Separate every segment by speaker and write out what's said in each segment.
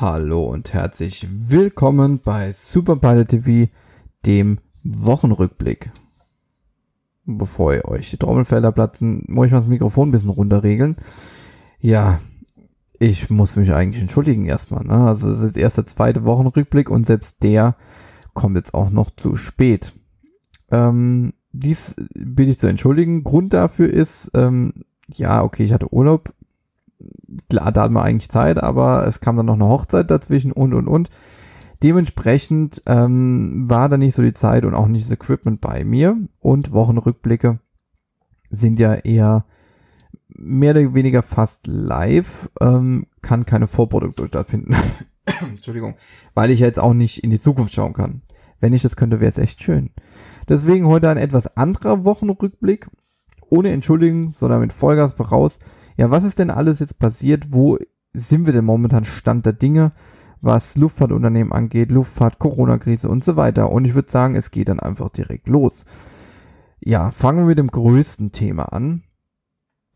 Speaker 1: Hallo und herzlich willkommen bei Super Pilot TV, dem Wochenrückblick. Bevor ihr euch die Trommelfelder platzen, muss ich mal das Mikrofon ein bisschen runterregeln. Ja, ich muss mich eigentlich entschuldigen erstmal. Ne? Also es ist erst der zweite Wochenrückblick und selbst der kommt jetzt auch noch zu spät. Ähm, dies bitte ich zu entschuldigen. Grund dafür ist, ähm, ja, okay, ich hatte Urlaub klar, da hatten wir eigentlich Zeit, aber es kam dann noch eine Hochzeit dazwischen und und und. Dementsprechend ähm, war da nicht so die Zeit und auch nicht das Equipment bei mir. Und Wochenrückblicke sind ja eher mehr oder weniger fast live, ähm, kann keine Vorproduktion stattfinden. Entschuldigung, weil ich jetzt auch nicht in die Zukunft schauen kann. Wenn ich das könnte, wäre es echt schön. Deswegen heute ein etwas anderer Wochenrückblick. Ohne Entschuldigung, sondern mit Vollgas voraus. Ja, was ist denn alles jetzt passiert? Wo sind wir denn momentan Stand der Dinge, was Luftfahrtunternehmen angeht, Luftfahrt, Corona-Krise und so weiter? Und ich würde sagen, es geht dann einfach direkt los. Ja, fangen wir mit dem größten Thema an.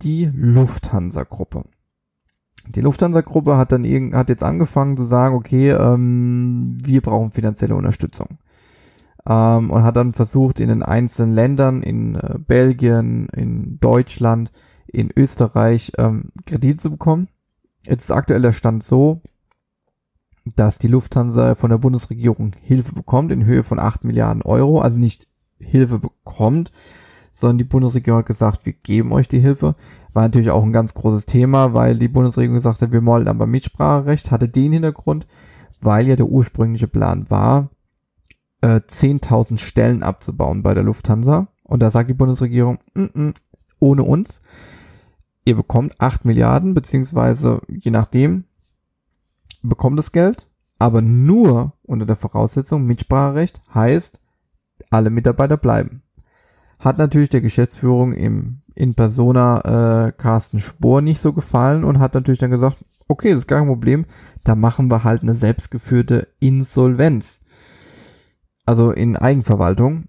Speaker 1: Die Lufthansa-Gruppe. Die Lufthansa-Gruppe hat dann irgend, hat jetzt angefangen zu sagen, okay, ähm, wir brauchen finanzielle Unterstützung. Ähm, und hat dann versucht, in den einzelnen Ländern, in äh, Belgien, in Deutschland, in Österreich ähm, Kredit zu bekommen. Jetzt ist aktuell der Stand so, dass die Lufthansa von der Bundesregierung Hilfe bekommt in Höhe von 8 Milliarden Euro. Also nicht Hilfe bekommt, sondern die Bundesregierung hat gesagt, wir geben euch die Hilfe. War natürlich auch ein ganz großes Thema, weil die Bundesregierung gesagt hat, wir wollen aber Mitspracherecht, hatte den Hintergrund, weil ja der ursprüngliche Plan war, äh, 10.000 Stellen abzubauen bei der Lufthansa. Und da sagt die Bundesregierung, n mm, -n, mm, ohne uns ihr bekommt 8 Milliarden, beziehungsweise je nachdem, bekommt das Geld, aber nur unter der Voraussetzung Mitspracherecht heißt, alle Mitarbeiter bleiben. Hat natürlich der Geschäftsführung im in Persona äh, Carsten Spohr nicht so gefallen und hat natürlich dann gesagt, okay, das ist gar kein Problem, da machen wir halt eine selbstgeführte Insolvenz. Also in Eigenverwaltung.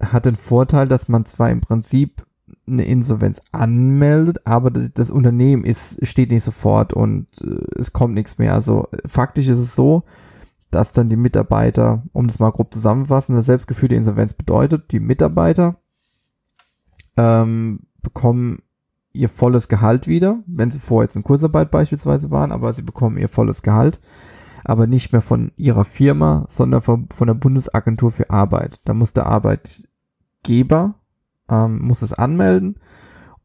Speaker 1: Hat den Vorteil, dass man zwar im Prinzip eine Insolvenz anmeldet, aber das Unternehmen ist, steht nicht sofort und äh, es kommt nichts mehr. Also faktisch ist es so, dass dann die Mitarbeiter, um das mal grob zusammenzufassen, eine selbstgeführte Insolvenz bedeutet, die Mitarbeiter ähm, bekommen ihr volles Gehalt wieder, wenn sie vorher jetzt in Kursarbeit beispielsweise waren, aber sie bekommen ihr volles Gehalt, aber nicht mehr von ihrer Firma, sondern von, von der Bundesagentur für Arbeit. Da muss der Arbeitgeber ähm, muss es anmelden.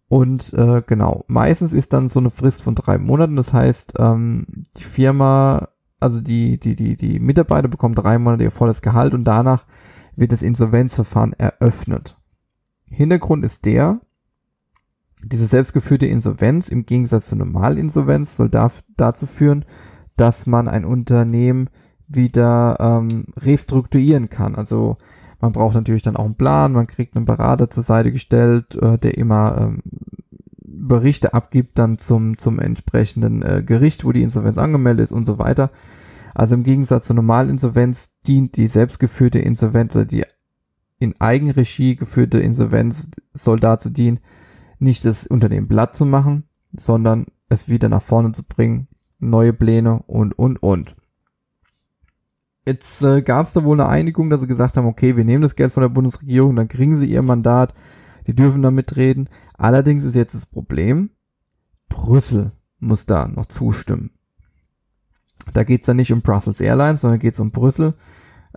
Speaker 1: Und äh, genau, meistens ist dann so eine Frist von drei Monaten. Das heißt, ähm, die Firma, also die, die, die, die Mitarbeiter bekommen drei Monate ihr volles Gehalt und danach wird das Insolvenzverfahren eröffnet. Hintergrund ist der, diese selbstgeführte Insolvenz im Gegensatz zur Normalinsolvenz soll da, dazu führen, dass man ein Unternehmen wieder ähm, restrukturieren kann. Also man braucht natürlich dann auch einen Plan, man kriegt einen Berater zur Seite gestellt, äh, der immer ähm, Berichte abgibt dann zum, zum entsprechenden äh, Gericht, wo die Insolvenz angemeldet ist und so weiter. Also im Gegensatz zur Normalinsolvenz dient die selbstgeführte Insolvenz oder die in Eigenregie geführte Insolvenz soll dazu dienen, nicht das Unternehmen platt zu machen, sondern es wieder nach vorne zu bringen, neue Pläne und, und, und. Jetzt äh, gab es da wohl eine Einigung, dass sie gesagt haben, okay, wir nehmen das Geld von der Bundesregierung, dann kriegen sie ihr Mandat, die dürfen da mitreden. Allerdings ist jetzt das Problem, Brüssel muss da noch zustimmen. Da geht's dann nicht um Brussels Airlines, sondern geht's um Brüssel,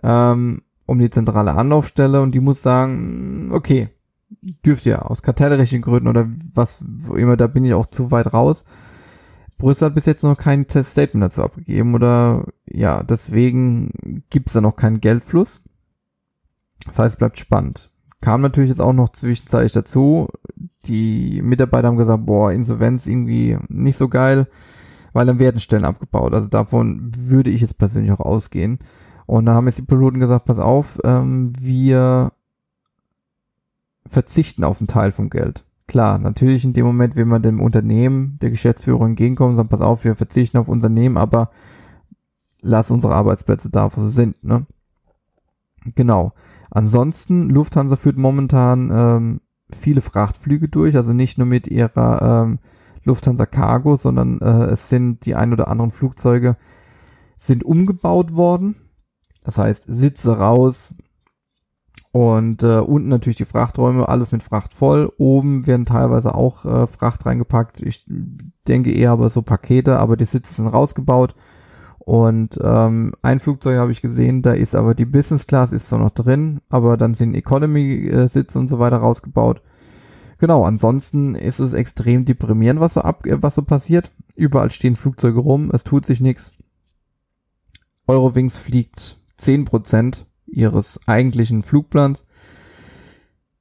Speaker 1: ähm, um die zentrale Anlaufstelle und die muss sagen, okay, dürft ihr aus kartellrechtlichen Gründen oder was immer, da bin ich auch zu weit raus. Brüssel hat bis jetzt noch kein Statement dazu abgegeben oder ja, deswegen gibt es da noch keinen Geldfluss. Das heißt, es bleibt spannend. Kam natürlich jetzt auch noch zwischenzeitlich dazu. Die Mitarbeiter haben gesagt, boah, Insolvenz irgendwie nicht so geil, weil dann werden Stellen abgebaut. Also davon würde ich jetzt persönlich auch ausgehen. Und da haben jetzt die Piloten gesagt, pass auf, ähm, wir verzichten auf einen Teil vom Geld. Klar, natürlich in dem Moment, wenn man dem Unternehmen, der Geschäftsführung entgegenkommt sagt, pass auf, wir verzichten auf Unternehmen, aber lass unsere Arbeitsplätze da, wo sie sind, ne? Genau. Ansonsten, Lufthansa führt momentan ähm, viele Frachtflüge durch, also nicht nur mit ihrer ähm, Lufthansa Cargo, sondern äh, es sind die ein oder anderen Flugzeuge, sind umgebaut worden. Das heißt, Sitze raus und äh, unten natürlich die Frachträume, alles mit Fracht voll. Oben werden teilweise auch äh, Fracht reingepackt. Ich denke eher aber so Pakete, aber die Sitze sind rausgebaut. Und ähm, ein Flugzeug habe ich gesehen, da ist aber die Business Class ist so noch drin, aber dann sind Economy-Sitze und so weiter rausgebaut. Genau, ansonsten ist es extrem deprimierend, was so, ab, was so passiert. Überall stehen Flugzeuge rum, es tut sich nichts. Eurowings fliegt 10% ihres eigentlichen Flugplans.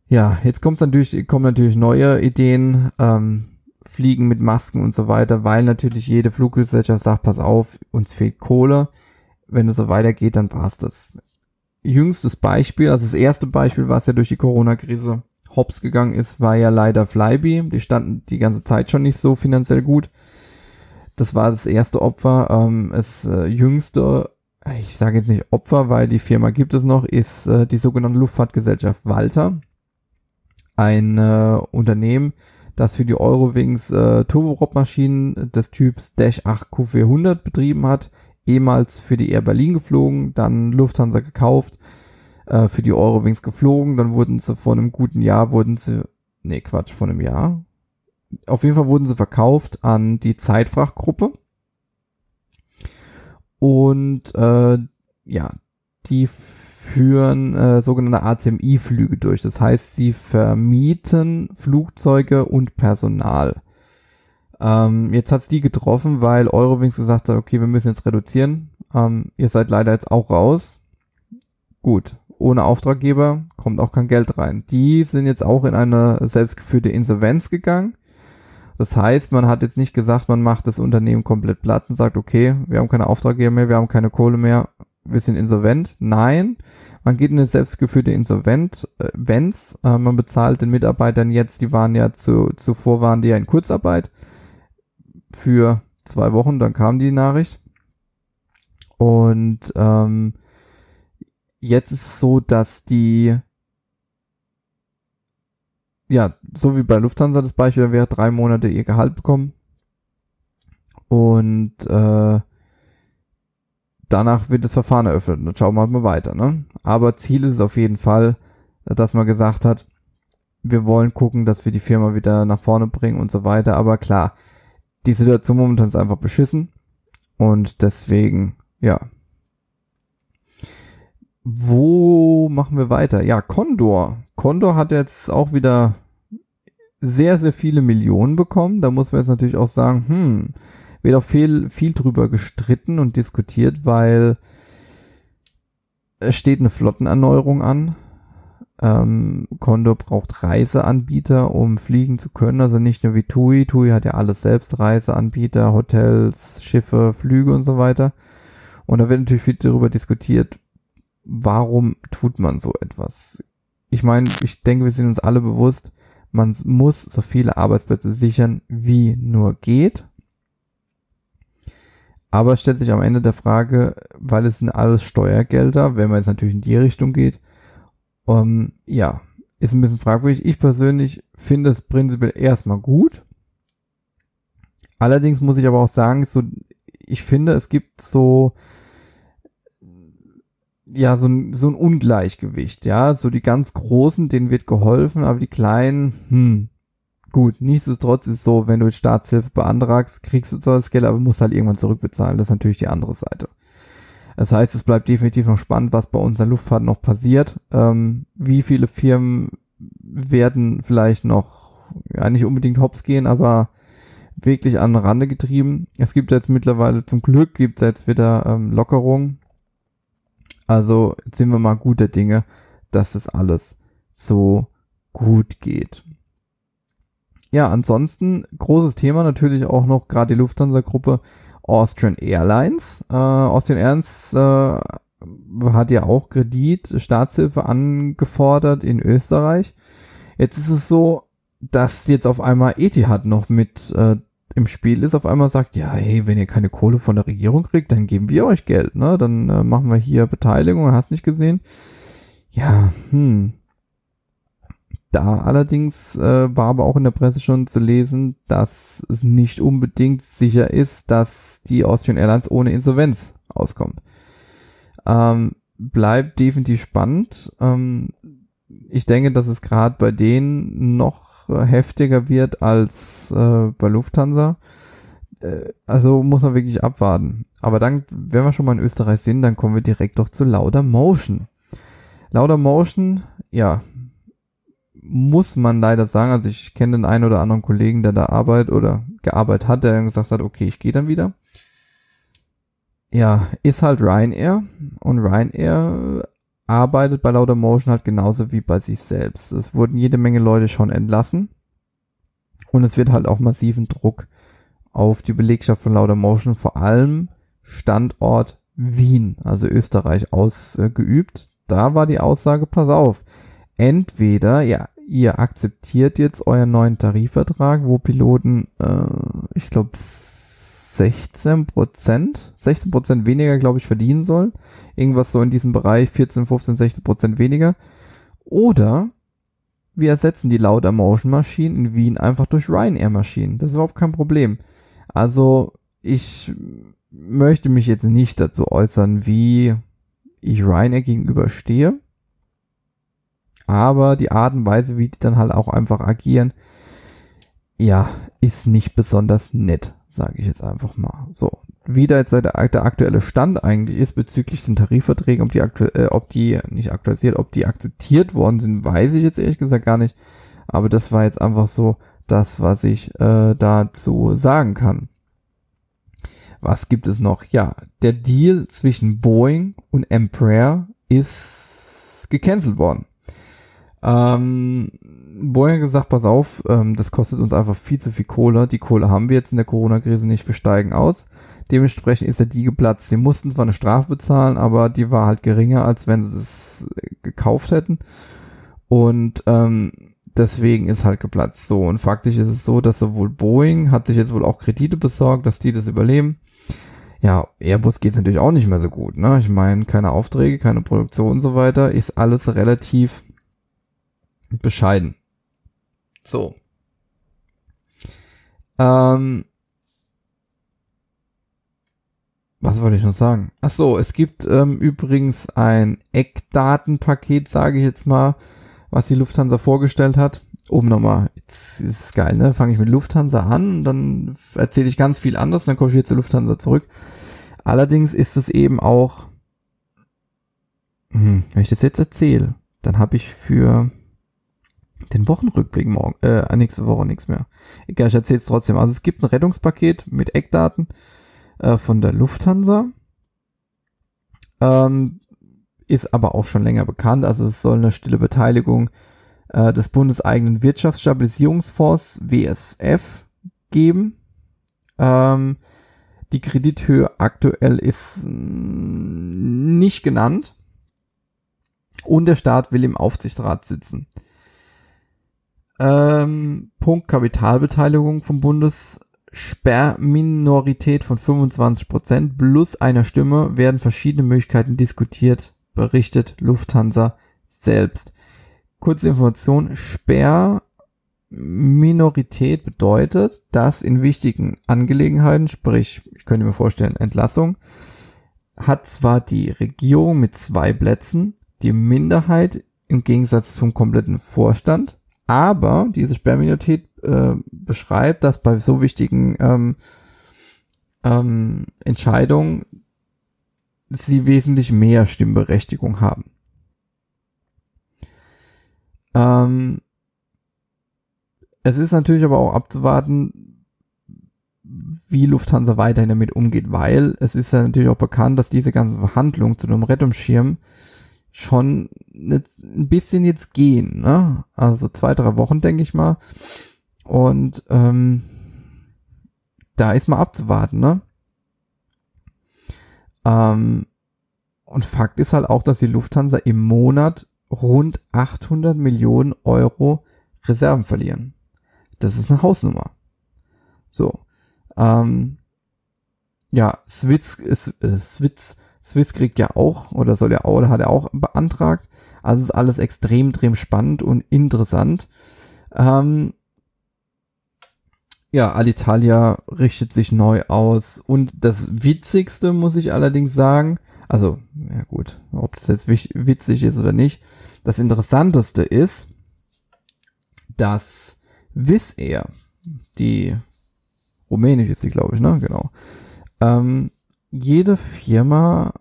Speaker 1: Ja, jetzt kommt natürlich, kommen natürlich neue Ideen, ähm, Fliegen mit Masken und so weiter, weil natürlich jede Fluggesellschaft sagt, pass auf, uns fehlt Kohle. Wenn es so weitergeht, dann war's das. Jüngstes Beispiel, also das erste Beispiel, was ja durch die Corona-Krise hops gegangen ist, war ja leider Flybe. Die standen die ganze Zeit schon nicht so finanziell gut. Das war das erste Opfer. Ähm, das äh, jüngste ich sage jetzt nicht Opfer, weil die Firma gibt es noch, ist äh, die sogenannte Luftfahrtgesellschaft Walter. Ein äh, Unternehmen, das für die Eurowings äh, Turboprop-Maschinen des Typs Dash 8 Q400 betrieben hat, ehemals für die Air Berlin geflogen, dann Lufthansa gekauft, äh, für die Eurowings geflogen, dann wurden sie vor einem guten Jahr, wurden sie, nee Quatsch, vor einem Jahr, auf jeden Fall wurden sie verkauft an die Zeitfrachtgruppe und äh, ja, die führen äh, sogenannte ACMI-Flüge durch. Das heißt, sie vermieten Flugzeuge und Personal. Ähm, jetzt hat's die getroffen, weil Eurowings gesagt hat, okay, wir müssen jetzt reduzieren. Ähm, ihr seid leider jetzt auch raus. Gut, ohne Auftraggeber kommt auch kein Geld rein. Die sind jetzt auch in eine selbstgeführte Insolvenz gegangen. Das heißt, man hat jetzt nicht gesagt, man macht das Unternehmen komplett platt und sagt, okay, wir haben keine Auftraggeber mehr, wir haben keine Kohle mehr, wir sind insolvent. Nein, man geht in eine selbstgeführte Insolvenz, äh, wenn's, äh, man bezahlt den Mitarbeitern jetzt, die waren ja zu, zuvor waren die ja in Kurzarbeit für zwei Wochen, dann kam die Nachricht. Und ähm, jetzt ist es so, dass die ja, so wie bei Lufthansa das Beispiel wäre, drei Monate ihr Gehalt bekommen. Und äh, danach wird das Verfahren eröffnet. Und dann schauen wir mal weiter. Ne? Aber Ziel ist auf jeden Fall, dass man gesagt hat, wir wollen gucken, dass wir die Firma wieder nach vorne bringen und so weiter. Aber klar, die Situation momentan ist einfach beschissen. Und deswegen, ja. Wo machen wir weiter? Ja, Condor. Condor hat jetzt auch wieder sehr, sehr viele Millionen bekommen. Da muss man jetzt natürlich auch sagen, hm, wird auch viel, viel drüber gestritten und diskutiert, weil es steht eine Flottenerneuerung an. Ähm, Condor braucht Reiseanbieter, um fliegen zu können. Also nicht nur wie TUI. TUI hat ja alles selbst, Reiseanbieter, Hotels, Schiffe, Flüge und so weiter. Und da wird natürlich viel darüber diskutiert, warum tut man so etwas? Ich meine, ich denke, wir sind uns alle bewusst, man muss so viele Arbeitsplätze sichern, wie nur geht. Aber es stellt sich am Ende der Frage, weil es sind alles Steuergelder, wenn man jetzt natürlich in die Richtung geht, um, ähm, ja, ist ein bisschen fragwürdig. Ich persönlich finde es prinzipiell erstmal gut. Allerdings muss ich aber auch sagen, so, ich finde, es gibt so ja, so ein, so ein Ungleichgewicht, ja. So die ganz Großen, denen wird geholfen, aber die Kleinen, hm, gut. Nichtsdestotrotz ist so, wenn du Staatshilfe beantragst, kriegst du zwar das Geld, aber musst halt irgendwann zurückbezahlen. Das ist natürlich die andere Seite. Das heißt, es bleibt definitiv noch spannend, was bei unserer Luftfahrt noch passiert. Ähm, wie viele Firmen werden vielleicht noch, ja, nicht unbedingt hops gehen, aber wirklich an den Rande getrieben. Es gibt jetzt mittlerweile zum Glück, gibt es jetzt wieder ähm, Lockerungen also sind wir mal guter Dinge, dass es alles so gut geht. Ja, ansonsten großes Thema natürlich auch noch gerade die Lufthansa-Gruppe Austrian Airlines. Äh, Austrian Airlines äh, hat ja auch Kredit, Staatshilfe angefordert in Österreich. Jetzt ist es so, dass jetzt auf einmal Etihad noch mit äh, im Spiel ist, auf einmal sagt, ja, hey, wenn ihr keine Kohle von der Regierung kriegt, dann geben wir euch Geld, ne? Dann äh, machen wir hier Beteiligung, hast nicht gesehen. Ja, hm. Da allerdings äh, war aber auch in der Presse schon zu lesen, dass es nicht unbedingt sicher ist, dass die Austrian Airlines ohne Insolvenz auskommt. Ähm, bleibt definitiv spannend. Ähm, ich denke, dass es gerade bei denen noch heftiger wird als äh, bei Lufthansa. Äh, also muss man wirklich abwarten. Aber dann, wenn wir schon mal in Österreich sind, dann kommen wir direkt doch zu Lauder Motion. Lauder Motion, ja, muss man leider sagen, also ich kenne den einen oder anderen Kollegen, der da arbeitet oder gearbeitet hat, der gesagt hat, okay, ich gehe dann wieder. Ja, ist halt Ryanair und Ryanair arbeitet bei Laudamotion halt genauso wie bei sich selbst. Es wurden jede Menge Leute schon entlassen und es wird halt auch massiven Druck auf die Belegschaft von Laudamotion, vor allem Standort Wien, also Österreich, ausgeübt. Da war die Aussage, pass auf, entweder, ja, ihr akzeptiert jetzt euren neuen Tarifvertrag, wo Piloten, äh, ich glaube, 16 Prozent, 16 Prozent weniger, glaube ich, verdienen sollen. Irgendwas so in diesem Bereich, 14, 15, 16 Prozent weniger. Oder wir ersetzen die Lauter Motion Maschinen in Wien einfach durch Ryanair Maschinen. Das ist überhaupt kein Problem. Also, ich möchte mich jetzt nicht dazu äußern, wie ich Ryanair gegenüberstehe aber die Art und Weise, wie die dann halt auch einfach agieren, ja, ist nicht besonders nett, sage ich jetzt einfach mal. So, wie da jetzt der, der aktuelle Stand eigentlich ist bezüglich den Tarifverträgen, ob die, äh, ob die nicht aktualisiert, ob die akzeptiert worden sind, weiß ich jetzt ehrlich gesagt gar nicht. Aber das war jetzt einfach so das, was ich äh, dazu sagen kann. Was gibt es noch? Ja, der Deal zwischen Boeing und Embraer ist gecancelt worden. Ähm, Boeing gesagt, pass auf, ähm, das kostet uns einfach viel zu viel Kohle. Die Kohle haben wir jetzt in der Corona-Krise nicht, wir steigen aus. Dementsprechend ist der die geplatzt. Sie mussten zwar eine Strafe bezahlen, aber die war halt geringer, als wenn sie es gekauft hätten. Und ähm, deswegen ist halt geplatzt. So, und faktisch ist es so, dass sowohl Boeing hat sich jetzt wohl auch Kredite besorgt, dass die das überleben. Ja, Airbus geht's natürlich auch nicht mehr so gut. Ne? Ich meine, keine Aufträge, keine Produktion und so weiter. Ist alles relativ bescheiden. So. Ähm, was wollte ich noch sagen? Ach so, es gibt ähm, übrigens ein Eckdatenpaket, sage ich jetzt mal, was die Lufthansa vorgestellt hat. Um nochmal, jetzt ist es geil, ne? Fange ich mit Lufthansa an, dann erzähle ich ganz viel anderes, dann komme ich wieder zu Lufthansa zurück. Allerdings ist es eben auch, hm, wenn ich das jetzt erzähle, dann habe ich für den Wochenrückblick morgen, äh, nächste Woche nichts mehr. Egal, ich erzähle es trotzdem. Also es gibt ein Rettungspaket mit Eckdaten äh, von der Lufthansa. Ähm, ist aber auch schon länger bekannt. Also es soll eine stille Beteiligung äh, des bundeseigenen Wirtschaftsstabilisierungsfonds WSF geben. Ähm, die Kredithöhe aktuell ist nicht genannt. Und der Staat will im Aufsichtsrat sitzen. Ähm, Punkt Kapitalbeteiligung vom Bundessperrminorität von 25% plus einer Stimme werden verschiedene Möglichkeiten diskutiert, berichtet Lufthansa selbst. Kurze Information, Sperrminorität bedeutet, dass in wichtigen Angelegenheiten, sprich, ich könnte mir vorstellen, Entlassung, hat zwar die Regierung mit zwei Plätzen die Minderheit im Gegensatz zum kompletten Vorstand, aber diese Sperrminorität äh, beschreibt, dass bei so wichtigen ähm, ähm, Entscheidungen sie wesentlich mehr Stimmberechtigung haben. Ähm, es ist natürlich aber auch abzuwarten, wie Lufthansa weiterhin damit umgeht, weil es ist ja natürlich auch bekannt, dass diese ganzen Verhandlungen zu einem Rettungsschirm schon ein bisschen jetzt gehen, ne? Also zwei, drei Wochen, denke ich mal. Und ähm, da ist mal abzuwarten, ne? Ähm, und Fakt ist halt auch, dass die Lufthansa im Monat rund 800 Millionen Euro Reserven verlieren. Das ist eine Hausnummer. So. Ähm, ja, Switz, äh, Switz Swiss kriegt ja auch, oder soll ja auch, oder hat er auch beantragt. Also ist alles extrem, extrem spannend und interessant. Ähm, ja, Alitalia richtet sich neu aus. Und das Witzigste muss ich allerdings sagen, also, ja gut, ob das jetzt witzig ist oder nicht, das Interessanteste ist, dass Wizz Air, die rumänisch ist die, glaube ich, ne? Genau. Ähm, jede Firma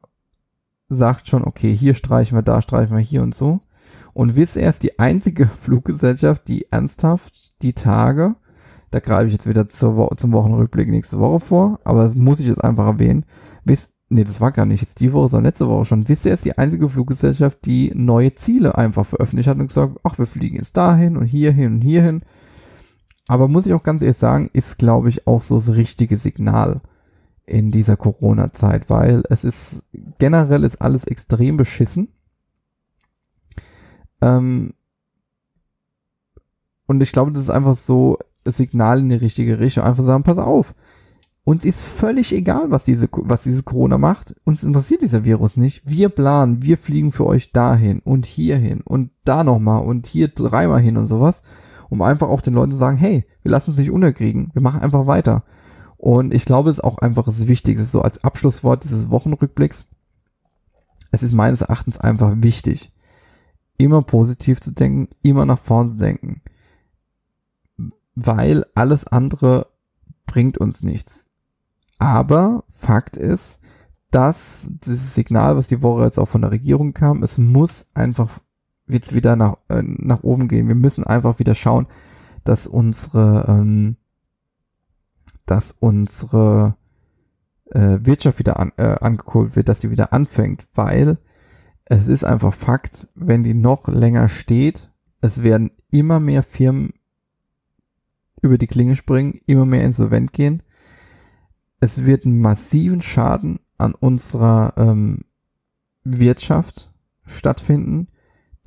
Speaker 1: sagt schon, okay, hier streichen wir, da streichen wir, hier und so. Und Wizz Air ist die einzige Fluggesellschaft, die ernsthaft die Tage, da greife ich jetzt wieder zur zum Wochenrückblick nächste Woche vor, aber das muss ich jetzt einfach erwähnen. Wizz, nee, das war gar nicht jetzt die Woche, sondern letzte Woche schon. Wizz Air ist die einzige Fluggesellschaft, die neue Ziele einfach veröffentlicht hat und gesagt, ach, wir fliegen jetzt dahin und hierhin und hierhin. Aber muss ich auch ganz ehrlich sagen, ist, glaube ich, auch so das richtige Signal in dieser Corona-Zeit, weil es ist, generell ist alles extrem beschissen. Ähm, und ich glaube, das ist einfach so das Signal in die richtige Richtung. Einfach sagen, pass auf. Uns ist völlig egal, was diese, was dieses Corona macht. Uns interessiert dieser Virus nicht. Wir planen, wir fliegen für euch dahin und hierhin und da nochmal und hier dreimal hin und sowas. Um einfach auch den Leuten zu sagen, hey, wir lassen uns nicht unterkriegen. Wir machen einfach weiter. Und ich glaube, es ist auch einfach das Wichtigste, so als Abschlusswort dieses Wochenrückblicks. Es ist meines Erachtens einfach wichtig, immer positiv zu denken, immer nach vorne zu denken. Weil alles andere bringt uns nichts. Aber Fakt ist, dass dieses Signal, was die Woche jetzt auch von der Regierung kam, es muss einfach jetzt wieder nach, äh, nach oben gehen. Wir müssen einfach wieder schauen, dass unsere, ähm, dass unsere äh, Wirtschaft wieder an, äh, angekurbelt wird, dass die wieder anfängt, weil es ist einfach Fakt, wenn die noch länger steht, es werden immer mehr Firmen über die Klinge springen, immer mehr insolvent gehen. Es wird einen massiven Schaden an unserer ähm, Wirtschaft stattfinden,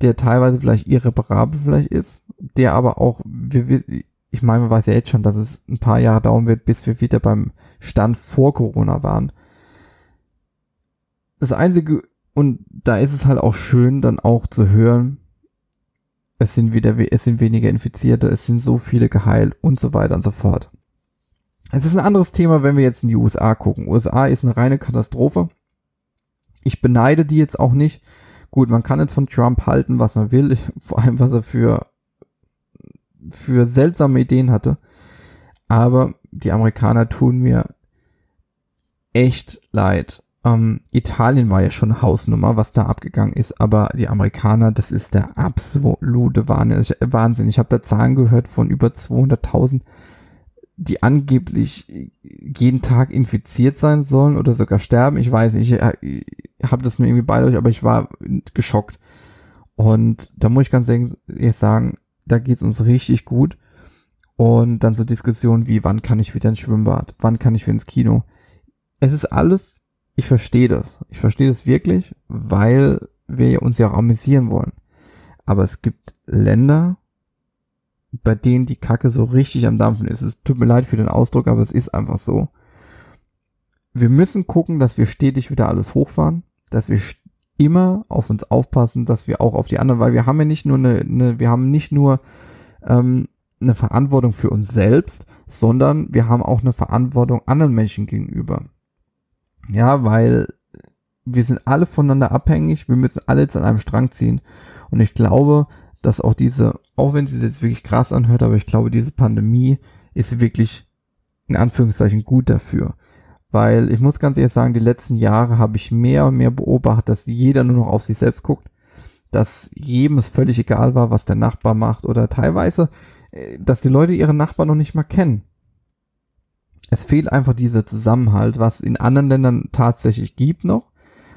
Speaker 1: der teilweise vielleicht irreparabel vielleicht ist, der aber auch, wir, ich meine, man weiß ja jetzt schon, dass es ein paar Jahre dauern wird, bis wir wieder beim Stand vor Corona waren. Das einzige und da ist es halt auch schön, dann auch zu hören, es sind wieder, es sind weniger Infizierte, es sind so viele geheilt und so weiter und so fort. Es ist ein anderes Thema, wenn wir jetzt in die USA gucken. USA ist eine reine Katastrophe. Ich beneide die jetzt auch nicht. Gut, man kann jetzt von Trump halten, was man will, vor allem was er für, für seltsame Ideen hatte. Aber die Amerikaner tun mir echt leid. Ähm, Italien war ja schon Hausnummer, was da abgegangen ist, aber die Amerikaner, das ist der absolute Wahnsinn. Ich habe da Zahlen gehört von über 200.000, die angeblich jeden Tag infiziert sein sollen oder sogar sterben. Ich weiß nicht, ich, ich habe das nur irgendwie bei euch, aber ich war geschockt. Und da muss ich ganz ehrlich sagen, da geht's uns richtig gut. Und dann so Diskussionen wie, wann kann ich wieder ins Schwimmbad? Wann kann ich wieder ins Kino? Es ist alles ich verstehe das. Ich verstehe das wirklich, weil wir uns ja auch amüsieren wollen. Aber es gibt Länder, bei denen die Kacke so richtig am Dampfen ist. Es tut mir leid für den Ausdruck, aber es ist einfach so. Wir müssen gucken, dass wir stetig wieder alles hochfahren, dass wir immer auf uns aufpassen, dass wir auch auf die anderen, weil wir haben ja nicht nur eine, eine wir haben nicht nur ähm, eine Verantwortung für uns selbst, sondern wir haben auch eine Verantwortung anderen Menschen gegenüber. Ja, weil wir sind alle voneinander abhängig, wir müssen alle jetzt an einem Strang ziehen. Und ich glaube, dass auch diese, auch wenn sie jetzt wirklich krass anhört, aber ich glaube, diese Pandemie ist wirklich in Anführungszeichen gut dafür. Weil ich muss ganz ehrlich sagen, die letzten Jahre habe ich mehr und mehr beobachtet, dass jeder nur noch auf sich selbst guckt, dass jedem es völlig egal war, was der Nachbar macht oder teilweise, äh, dass die Leute ihre Nachbarn noch nicht mal kennen es fehlt einfach dieser Zusammenhalt, was in anderen Ländern tatsächlich gibt noch,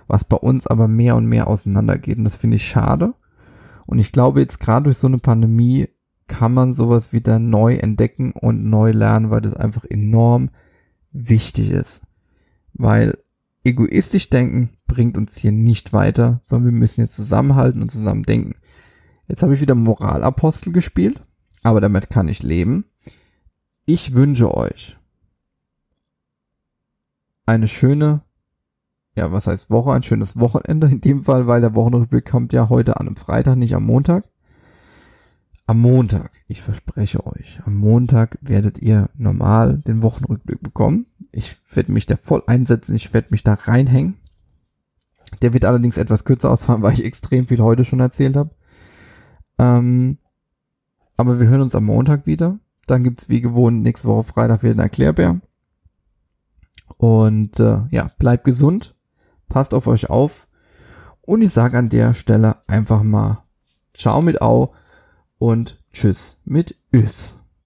Speaker 1: was bei uns aber mehr und mehr auseinandergeht. Und das finde ich schade. Und ich glaube, jetzt gerade durch so eine Pandemie kann man sowas wieder neu entdecken und neu lernen, weil das einfach enorm wichtig ist. Weil egoistisch denken bringt uns hier nicht weiter, sondern wir müssen jetzt zusammenhalten und zusammen denken. Jetzt habe ich wieder Moralapostel gespielt, aber damit kann ich leben. Ich wünsche euch eine schöne, ja, was heißt Woche, ein schönes Wochenende in dem Fall, weil der Wochenrückblick kommt ja heute an einem Freitag, nicht am Montag. Am Montag, ich verspreche euch, am Montag werdet ihr normal den Wochenrückblick bekommen. Ich werde mich da voll einsetzen, ich werde mich da reinhängen. Der wird allerdings etwas kürzer ausfallen, weil ich extrem viel heute schon erzählt habe. Ähm, aber wir hören uns am Montag wieder. Dann gibt's wie gewohnt nächste Woche Freitag wieder ein Erklärbär. Und äh, ja, bleibt gesund, passt auf euch auf. Und ich sage an der Stelle einfach mal Ciao mit Au und Tschüss mit Üs.